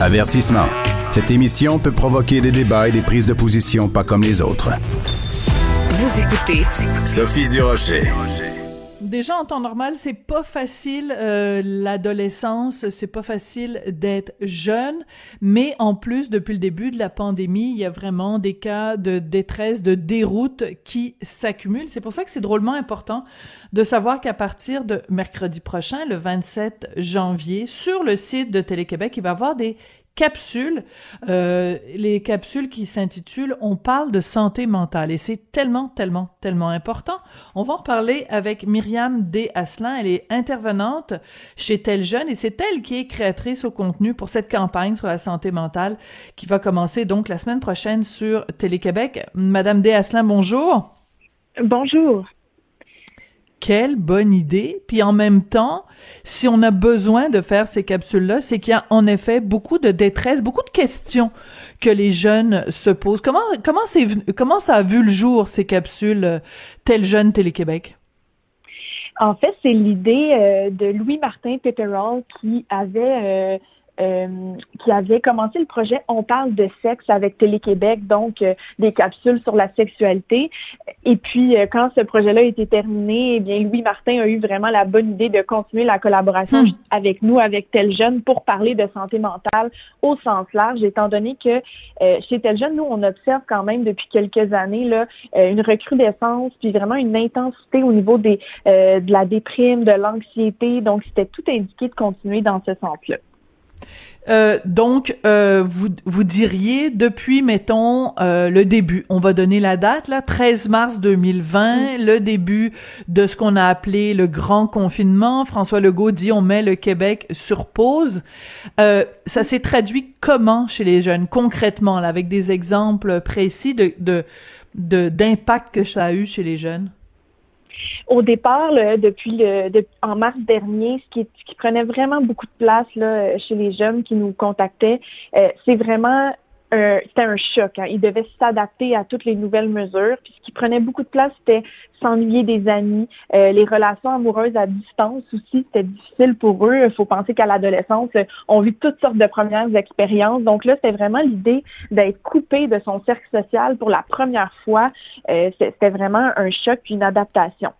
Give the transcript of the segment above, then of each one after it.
Avertissement. Cette émission peut provoquer des débats et des prises de position pas comme les autres. Vous écoutez Sophie Durocher. Déjà en temps normal, c'est pas facile euh, l'adolescence, c'est pas facile d'être jeune, mais en plus depuis le début de la pandémie, il y a vraiment des cas de détresse, de déroute qui s'accumulent. C'est pour ça que c'est drôlement important de savoir qu'à partir de mercredi prochain, le 27 janvier, sur le site de Télé-Québec, il va y avoir des capsules, euh, les capsules qui s'intitulent On parle de santé mentale et c'est tellement, tellement, tellement important. On va en parler avec Myriam D. Asselin. Elle est intervenante chez Tel Jeune et c'est elle qui est créatrice au contenu pour cette campagne sur la santé mentale qui va commencer donc la semaine prochaine sur Télé-Québec. Madame D. Asselin, bonjour. Bonjour quelle bonne idée. Puis en même temps, si on a besoin de faire ces capsules-là, c'est qu'il y a en effet beaucoup de détresse, beaucoup de questions que les jeunes se posent. Comment ça a vu le jour ces capsules tel jeune Télé-Québec? En fait, c'est l'idée euh, de Louis Martin Petterall qui avait euh, euh, qui avait commencé le projet On parle de sexe avec Télé-Québec, donc euh, des capsules sur la sexualité. Et puis, euh, quand ce projet-là a été terminé, eh bien, Louis Martin a eu vraiment la bonne idée de continuer la collaboration hmm. avec nous, avec Tel Jeune, pour parler de santé mentale au sens large, étant donné que chez Tel Jeune, nous, on observe quand même depuis quelques années là, une recrudescence, puis vraiment une intensité au niveau des, de la déprime, de l'anxiété. Donc, c'était tout indiqué de continuer dans ce sens-là. Euh, donc, euh, vous, vous diriez, depuis, mettons, euh, le début, on va donner la date, là, 13 mars 2020, le début de ce qu'on a appelé le grand confinement. François Legault dit on met le Québec sur pause. ça s'est traduit comment chez les jeunes, concrètement, là, avec des exemples précis de, de, d'impact que ça a eu chez les jeunes? Au départ, depuis le, en mars dernier, ce qui, qui, prenait vraiment beaucoup de place là, chez les jeunes qui nous contactaient, euh, c'est vraiment c'était un choc. Hein. Ils devaient s'adapter à toutes les nouvelles mesures. Puis ce qui prenait beaucoup de place, c'était s'ennuyer des amis. Euh, les relations amoureuses à distance aussi, c'était difficile pour eux. Il faut penser qu'à l'adolescence, on vit toutes sortes de premières expériences. Donc là, c'était vraiment l'idée d'être coupé de son cercle social pour la première fois. Euh, c'était vraiment un choc puis une adaptation.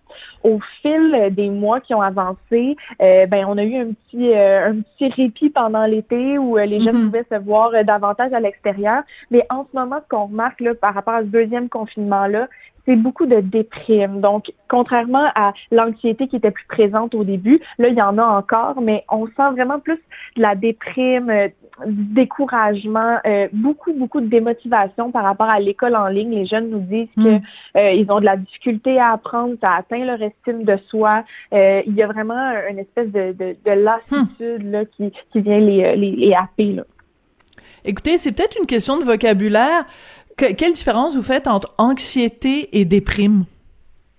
Au fil des mois qui ont avancé, euh, ben on a eu un petit un petit répit pendant l'été où les jeunes mm-hmm. pouvaient se voir davantage à l'extérieur. Mais en ce moment, ce qu'on remarque là, par rapport à ce deuxième confinement là, c'est beaucoup de déprime. Donc, contrairement à l'anxiété qui était plus présente au début, là, il y en a encore, mais on sent vraiment plus de la déprime, euh, du découragement, euh, beaucoup, beaucoup de démotivation par rapport à l'école en ligne. Les jeunes nous disent que hmm. euh, ont de la difficulté à apprendre, ça atteint leur estime de soi. il y a vraiment une espèce de, de, de lassitude là, qui, qui vient les, les, les happer. Là. Écoutez, c'est peut-être une question de vocabulaire quelle différence vous faites entre anxiété et déprime?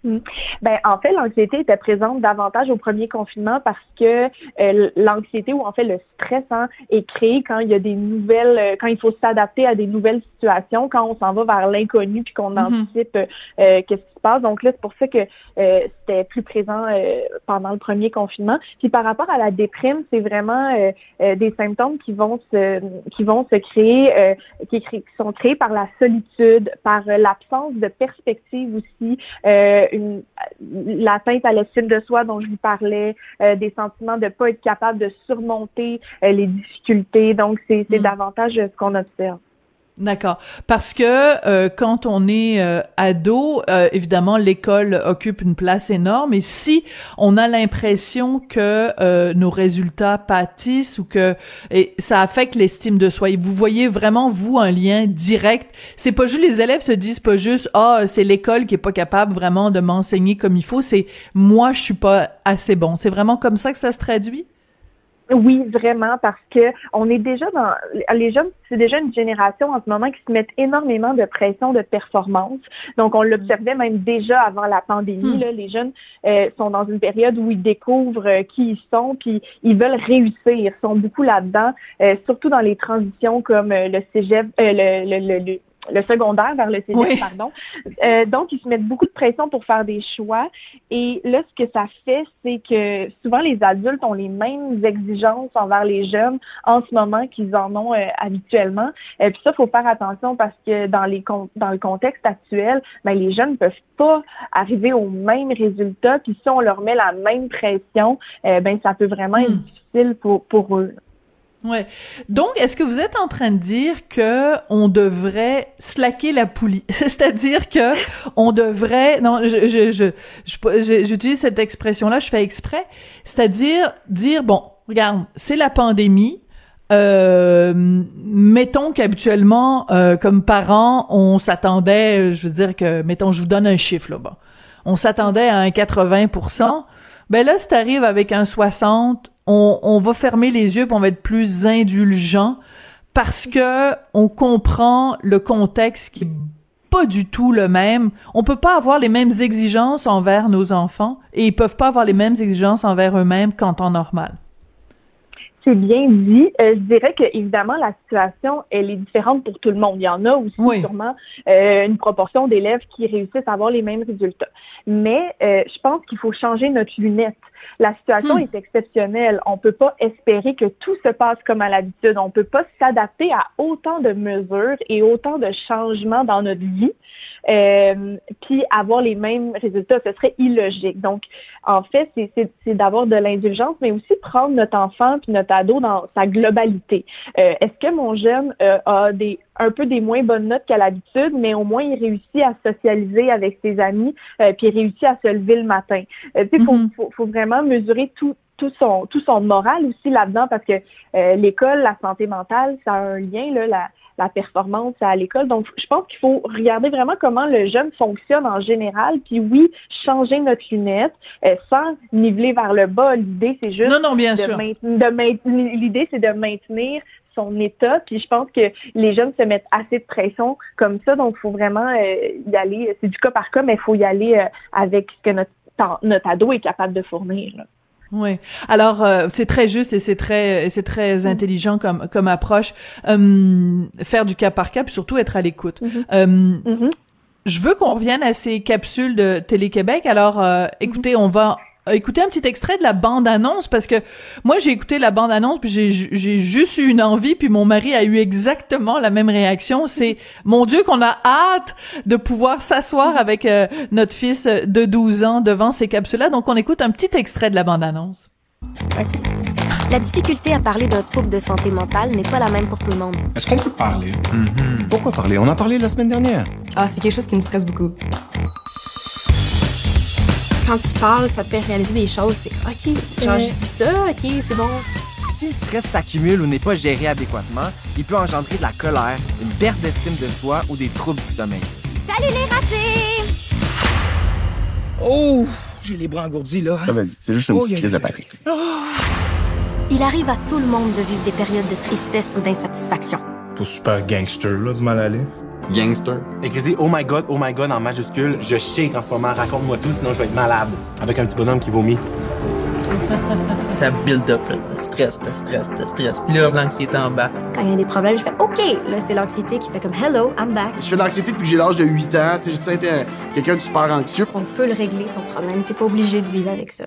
Hmm. Ben, en fait, l'anxiété était présente davantage au premier confinement parce que euh, l'anxiété ou en fait le stress hein, est créé quand il y a des nouvelles, euh, quand il faut s'adapter à des nouvelles situations, quand on s'en va vers l'inconnu puis qu'on mm-hmm. anticipe euh, qu'est-ce donc là, c'est pour ça que euh, c'était plus présent euh, pendant le premier confinement. Puis par rapport à la déprime, c'est vraiment euh, des symptômes qui vont se qui vont se créer, qui, qui, sont créés par la solitude, par l'absence de perspective aussi, une l'atteinte à l'estime de soi dont je vous parlais, des sentiments de pas être capable de surmonter les difficultés. Donc c'est mm. davantage ce qu'on observe. D'accord. Parce que euh, quand on est euh, ado, euh, évidemment, l'école occupe une place énorme. Et si on a l'impression que nos résultats pâtissent ou que et ça affecte l'estime de soi, et vous voyez vraiment vous un lien direct. C'est pas juste les élèves se disent pas juste ah c'est l'école qui est pas capable vraiment de m'enseigner comme il faut. C'est moi je suis pas assez bon. C'est vraiment comme ça que ça se traduit? Oui, vraiment, parce que on est déjà dans les jeunes, c'est déjà une génération en ce moment qui se met énormément de pression de performance. Donc, on l'observait même déjà avant la pandémie. Hmm. Là, les jeunes euh, sont dans une période où ils découvrent euh, qui ils sont, puis ils veulent réussir. Ils sont beaucoup là-dedans, euh, surtout dans les transitions comme le cégep, le, le, le le secondaire vers le cégep, pardon. Euh, donc, ils se mettent beaucoup de pression pour faire des choix. Et là, ce que ça fait, c'est que souvent les adultes ont les mêmes exigences envers les jeunes en ce moment qu'ils en ont euh, habituellement. Et puis ça, faut faire attention parce que dans les dans le contexte actuel, ben, les jeunes ne peuvent pas arriver aux mêmes résultats. Puis si on leur met la même pression, euh, ben ça peut vraiment être hmm. difficile pour, pour eux. Ouais. Donc, est-ce que vous êtes en train de dire que on devrait slacker la poulie, c'est-à-dire que on devrait, non, je, je, j'utilise cette expression-là, je fais exprès, c'est-à-dire dire bon, regarde, c'est la pandémie. Euh, mettons qu'habituellement, euh, comme parents, on s'attendait, je veux dire que, mettons, je vous donne un chiffre là, bas on s'attendait à un 80%. Ben là, si t'arrives avec un 60, on, on va fermer les yeux, pour on va être plus indulgent parce que on comprend le contexte qui est pas du tout le même. On peut pas avoir les mêmes exigences envers nos enfants et ils peuvent pas avoir les mêmes exigences envers eux-mêmes qu'en temps normal. C'est bien dit. Euh, je dirais que évidemment la situation elle est différente pour tout le monde. Il y en a aussi sûrement euh, une proportion d'élèves qui réussissent à avoir les mêmes résultats. Mais euh, je pense qu'il faut changer notre lunette. La situation hmm. est exceptionnelle. On peut pas espérer que tout se passe comme à l'habitude. On peut pas s'adapter à autant de mesures et autant de changements dans notre vie, euh, puis avoir les mêmes résultats. Ce serait illogique. Donc, en fait, c'est d'avoir de l'indulgence, mais aussi prendre notre enfant puis notre ado dans sa globalité. Euh, Est-ce que mon jeune euh, a des un peu des moins bonnes notes qu'à l'habitude, mais au moins il réussit à socialiser avec ses amis, euh, puis il réussit à se lever le matin? Il faut, mhm. faut, faut, vraiment mesurer tout, tout son tout son moral aussi là-dedans parce que euh, l'école, la santé mentale, ça a un lien là, la, la performance à l'école. Donc, je pense qu'il faut regarder vraiment comment le jeune fonctionne en général, puis oui, changer notre lunette euh, sans niveler vers le bas. L'idée, c'est juste non, non, bien de, sûr. l'idée, c'est de maintenir son état. Puis je pense que les jeunes se mettent assez de pression comme ça, donc il faut vraiment euh, y aller. C'est du cas par cas, mais il faut y aller euh, avec ce que notre, notre ado est capable de fournir. Oui. Alors euh, c'est très juste et c'est très c'est très mm. intelligent comme comme approche. faire du cas par cas, puis surtout être à l'écoute. Mm-hmm. Je veux qu'on revienne à ces capsules de Télé-Québec. Alors, écoutez, mm-hmm. on va écouter un petit extrait de la bande-annonce parce que moi j'ai écouté la bande-annonce puis j'ai j'ai juste eu une envie puis mon mari a eu exactement la même réaction c'est mon dieu qu'on a hâte de pouvoir s'asseoir avec euh, notre fils de 12 ans devant ces capsules là donc on écoute un petit extrait de la bande-annonce. La difficulté à parler d'un trouble de santé mentale n'est pas la même pour tout le monde. Est-ce qu'on peut parler? Mm-hmm. Pourquoi parler? On a parlé la semaine dernière. Ah, c'est quelque chose qui me stresse beaucoup quand tu parles, ça te fait réaliser des choses. C'est OK, genre, je dis ça, OK, c'est bon. Si le stress s'accumule ou n'est pas géré adéquatement, il peut engendrer de la colère, une perte d'estime de soi ou des troubles du sommeil. Salut les ratés! Oh, j'ai les bras engourdis là. c'est juste une oh, petite crise de panique. Il arrive à tout le monde de vivre des périodes de tristesse ou d'insatisfaction. Pas super gangster là de mal aller. Gangster. Écrisez Oh my god, oh my god en majuscule. Je shake en ce moment. Raconte-moi tout, sinon je vais être malade. Avec un petit bonhomme qui vomit. Ça build up, là. stress, de stress, de stress. Puis là, l'anxiété en bas. Quand il y a des problèmes, je fais OK. Là, c'est l'anxiété qui fait comme Hello, I'm back. Je fais de l'anxiété depuis que j'ai l'âge de 8 ans. J'ai été quelqu'un de super anxieux. On peut le régler, ton problème. T'es pas obligé de vivre avec ça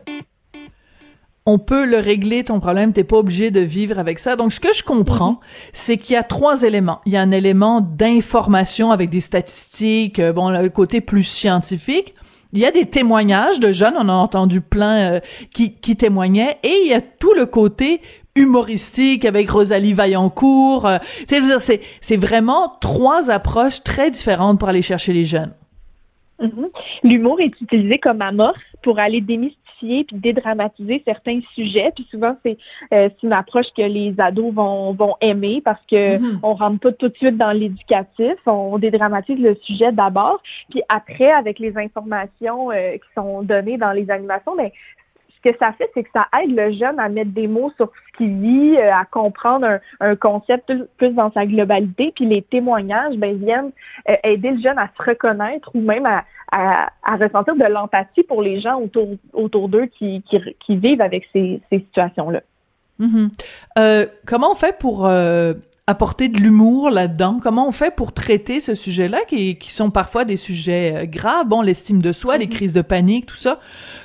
on peut le régler ton problème, t'es pas obligé de vivre avec ça. Donc ce que je comprends, mhm. c'est qu'il y a trois éléments. Il y a un élément d'information avec des statistiques, euh, bon le côté plus scientifique. Il y a des témoignages de jeunes, on a entendu plein euh, qui, qui témoignaient, et il y a tout le côté humoristique avec Rosalie Vaillancourt. Euh, tu sais, c'est c'est vraiment trois approches très différentes pour aller chercher les jeunes. Mhm. L'humour est utilisé comme amorce pour aller démystifier puis dédramatiser certains sujets. Puis souvent, c'est euh, une approche que les ados vont, vont aimer parce que mm-hmm. on rentre pas tout de suite dans l'éducatif. On dédramatise le sujet d'abord. Puis après, avec les informations euh, qui sont données dans les animations, ben, ce que ça fait, c'est que ça aide le jeune à mettre des mots sur ce qu'il vit, euh, à comprendre un, concept plus dans sa globalité. Puis les témoignages ben, viennent euh, aider le jeune à se reconnaître ou même à, ressentir de l'empathie pour les gens autour, autour d'eux qui, vivent avec ces, situations-là. Mm-hmm. Euh, comment on fait pour apporter de l'humour là-dedans? Comment on fait pour traiter ce sujet-là, qui, qui sont parfois des sujets euh, graves, bon, l'estime de soi, les mm-hmm. crises de panique, tout ça.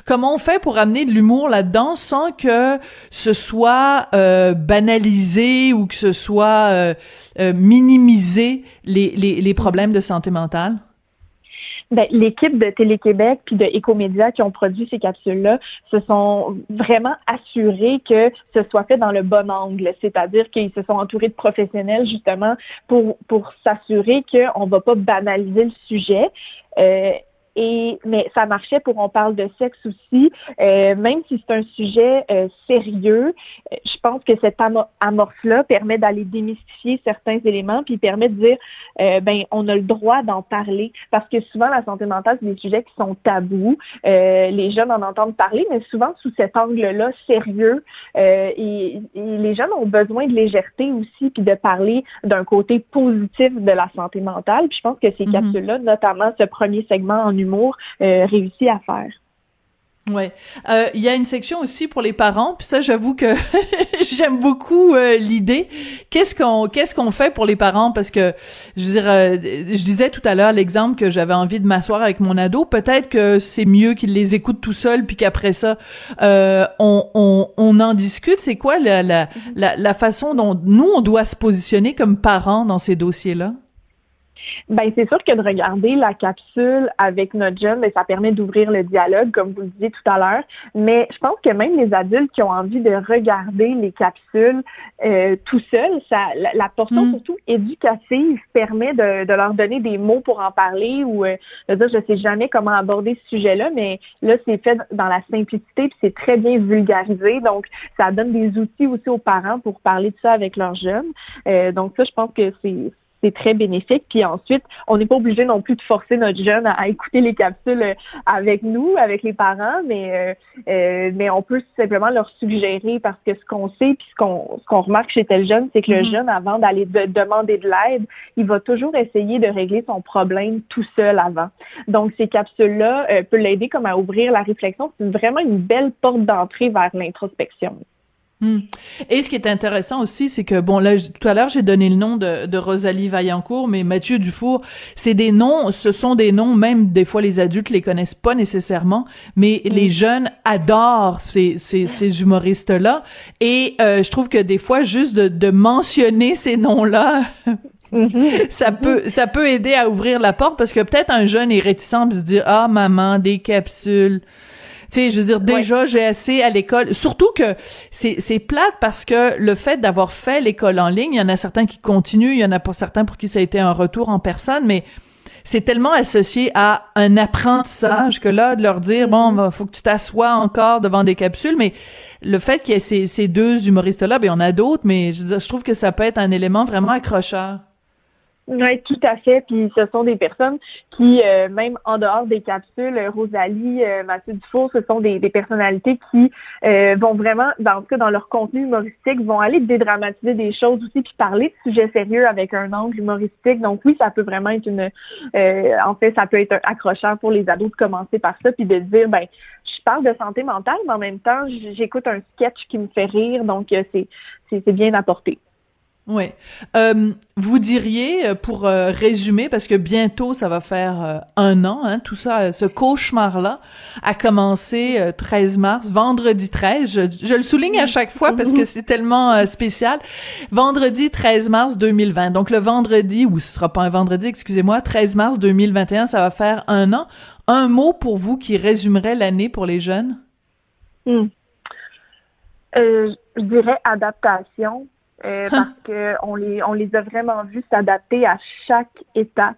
Comment on fait pour amener de l'humour là-dedans sans que ce soit euh, banalisé ou que ce soit euh, euh minimisé les, les, les problèmes de santé mentale? Ben, l'équipe de Télé-Québec puis de Écomédia qui ont produit ces capsules-là se sont vraiment assurés que ce soit fait dans le bon angle, c'est-à-dire qu'ils se sont entourés de professionnels justement pour pour s'assurer qu'on va pas banaliser le sujet. Euh, et mais ça marchait pour on parle de sexe aussi, euh, même si c'est un sujet euh, sérieux. Euh, je pense que cette amorce-là permet d'aller démystifier certains éléments, puis permet de dire, ben on a le droit d'en parler, parce que souvent la santé mentale c'est des sujets qui sont tabous. les jeunes en entendent parler, mais souvent sous cet angle-là sérieux. Et, et, les jeunes ont besoin de légèreté aussi, puis de parler d'un côté positif de la santé mentale. Puis je pense que ces mm-hmm. capsules-là, notamment ce premier segment en humour euh, réussi à faire. Ouais, euh, il y a une section aussi pour les parents. Puis ça, j'avoue que j'aime beaucoup euh, l'idée. Qu'est-ce qu'on qu'est-ce qu'on fait pour les parents? Parce que je veux dire, je disais tout à l'heure l'exemple que j'avais envie de m'asseoir avec mon ado. Peut-être que c'est mieux qu'il les écoute tout seul, puis qu'après ça, on, on, on en discute. C'est quoi la, la, la la façon dont nous on doit se positionner comme parents dans ces dossiers-là? Ben c'est sûr que de regarder la capsule avec notre jeune, ben, ça permet d'ouvrir le dialogue, comme vous le disiez tout à l'heure. Mais je pense que même les adultes qui ont envie de regarder les capsules euh, tout seuls, ça, la, portion mm. surtout éducative permet de, de, leur donner des mots pour en parler ou euh, de dire je sais jamais comment aborder ce sujet-là, mais là c'est fait dans la simplicité puis c'est très bien vulgarisé, donc ça donne des outils aussi aux parents pour parler de ça avec leurs jeunes. Euh, donc ça, je pense que c'est c'est très bénéfique. Puis ensuite, on n'est pas obligé non plus de forcer notre jeune à, écouter les capsules euh, avec nous, avec les parents, mais euh, euh, mais on peut simplement leur suggérer parce que ce qu'on sait puis ce qu'on ce qu'on remarque chez tel jeune, c'est que le mm-hmm. jeune, avant d'aller demander de l'aide, il va toujours essayer de régler son problème tout seul avant. Donc ces capsules-là peuvent l'aider comme à ouvrir la réflexion. C'est vraiment une belle porte d'entrée vers l'introspection. Hmm. Et ce qui est intéressant aussi, c'est que, bon, là, tout à l'heure, j'ai donné le nom de, de, Rosalie Vaillancourt, mais Mathieu Dufour, c'est des noms, ce sont des noms, même des fois les adultes les connaissent pas nécessairement, mais hmm. les jeunes adorent ces, ces, ces humoristes-là. Et euh, je trouve que des fois, juste de, de mentionner ces noms-là, mm-hmm. ça peut ça peut aider à ouvrir la porte parce que peut-être un jeune est réticent de se dire ah maman des capsules sais, je veux dire, déjà, j'ai assez à l'école. Surtout que c'est, c'est plate parce que le fait d'avoir fait l'école en ligne, il y en a certains qui continuent, il y en a pas certains pour qui ça a été un retour en personne, mais c'est tellement associé à un apprentissage que là, de leur dire, bon, il faut que tu t'assoies encore devant des capsules, mais le fait qu'il y ait ces, ces deux humoristes-là, ben, il y en a d'autres, mais je, je trouve que ça peut être un élément vraiment accrocheur. Oui, tout à fait. Puis ce sont des personnes qui, euh, même en dehors des capsules, euh, Rosalie, euh, Mathieu Dufour, ce sont des, des personnalités qui euh, vont vraiment, dans le cas, dans leur contenu humoristique, vont aller dédramatiser des choses aussi, puis parler de sujets sérieux avec un angle humoristique. Donc oui, ça peut vraiment être une, en fait, ça peut être accrocheur pour les ados de commencer par ça, puis de dire, ben, je parle de santé mentale, mais en même temps, j'écoute un sketch qui me fait rire, donc c'est c'est bien apporté. Oui. Euh, vous diriez, euh, pour euh, résumer, parce que bientôt ça va faire un an, hein, tout ça, ce cauchemar-là a commencé 13 mars, vendredi 13. Je, je, le souligne à chaque fois parce que c'est tellement spécial. Vendredi 13 mars 2020. Donc le vendredi, ou ce sera pas un vendredi, excusez-moi, 13 mars 2021, ça va faire un an. Un mot pour vous qui résumerait l'année pour les jeunes? Hmm. je dirais adaptation euh, parce que on les on les a vraiment vus s'adapter à chaque étape.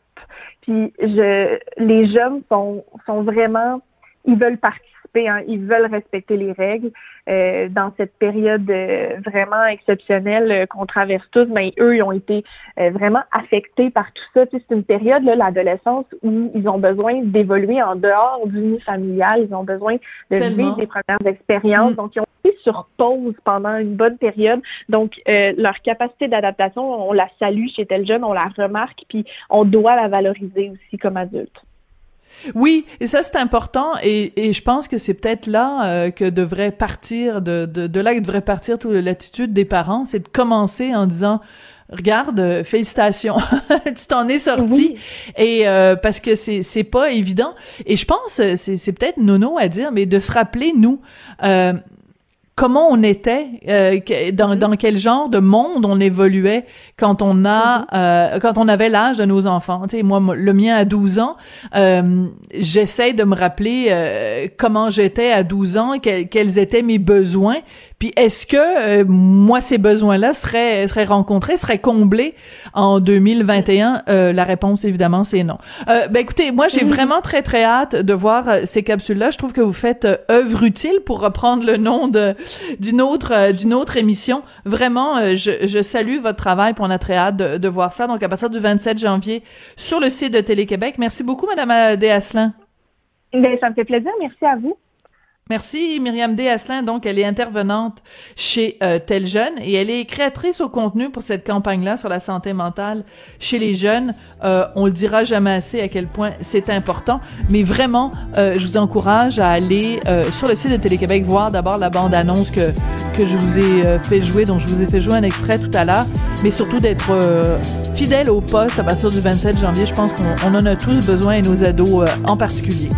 Puis je les jeunes sont sont vraiment ils veulent participer, hein, ils veulent respecter les règles. Euh, dans cette période euh, vraiment exceptionnelle euh, qu'on traverse tous, mais ben, eux, ils ont été vraiment affectés par tout ça. c'est une période, là, l'adolescence, où ils ont besoin d'évoluer en dehors du nid familial, ils ont besoin de vivre des premières expériences. Mm. Donc, ils ont sur pause pendant une bonne période. Donc, leur capacité d'adaptation, on la salue chez tel jeune, on la remarque, puis on doit la valoriser aussi comme adulte. Oui, et ça c'est important et, et je pense que c'est peut-être là euh, que devrait partir de, de, de là que devrait partir toute l'attitude des parents, c'est de commencer en disant regarde, euh, félicitations, tu t'en es sorti et euh, parce que c'est c'est pas évident et je pense c'est c'est peut-être nono à dire mais de se rappeler nous euh, comment on était, euh, dans, mm-hmm. dans quel genre de monde on évoluait quand on a mm-hmm. euh, quand on avait l'âge de nos enfants. Tu sais, moi, le mien à 12 ans, euh, j'essaie de me rappeler euh, comment j'étais à 12 ans, quels étaient mes besoins, puis est-ce que euh, moi ces besoins-là seraient seraient rencontrés, seraient comblés en 2021 euh, La réponse évidemment c'est non. Euh, ben écoutez, moi j'ai vraiment très très hâte de voir euh, ces capsules-là. Je trouve que vous faites œuvre utile pour reprendre le nom de d'une autre d'une autre émission. Vraiment, je, je, salue votre travail. Pour on a très hâte de, de, voir ça. Donc à partir du 27 janvier sur le site de Télé-Québec. Merci beaucoup, Madame Desasselin. Ben, ça me fait plaisir. Merci à vous. Merci Myriam D. Asselin. Donc, elle est intervenante chez euh, Tel Jeune et elle est créatrice au contenu pour cette campagne-là sur la santé mentale chez les jeunes. Euh, on le dira jamais assez à quel point c'est important, mais vraiment, euh, je vous encourage à aller euh, sur le site de Télé-Québec voir d'abord la bande-annonce que que je vous ai fait jouer, dont je vous ai fait jouer un extrait tout à l'heure, mais surtout d'être fidèle au poste à partir du 27 janvier. Je pense qu'on en a tous besoin et nos ados en particulier.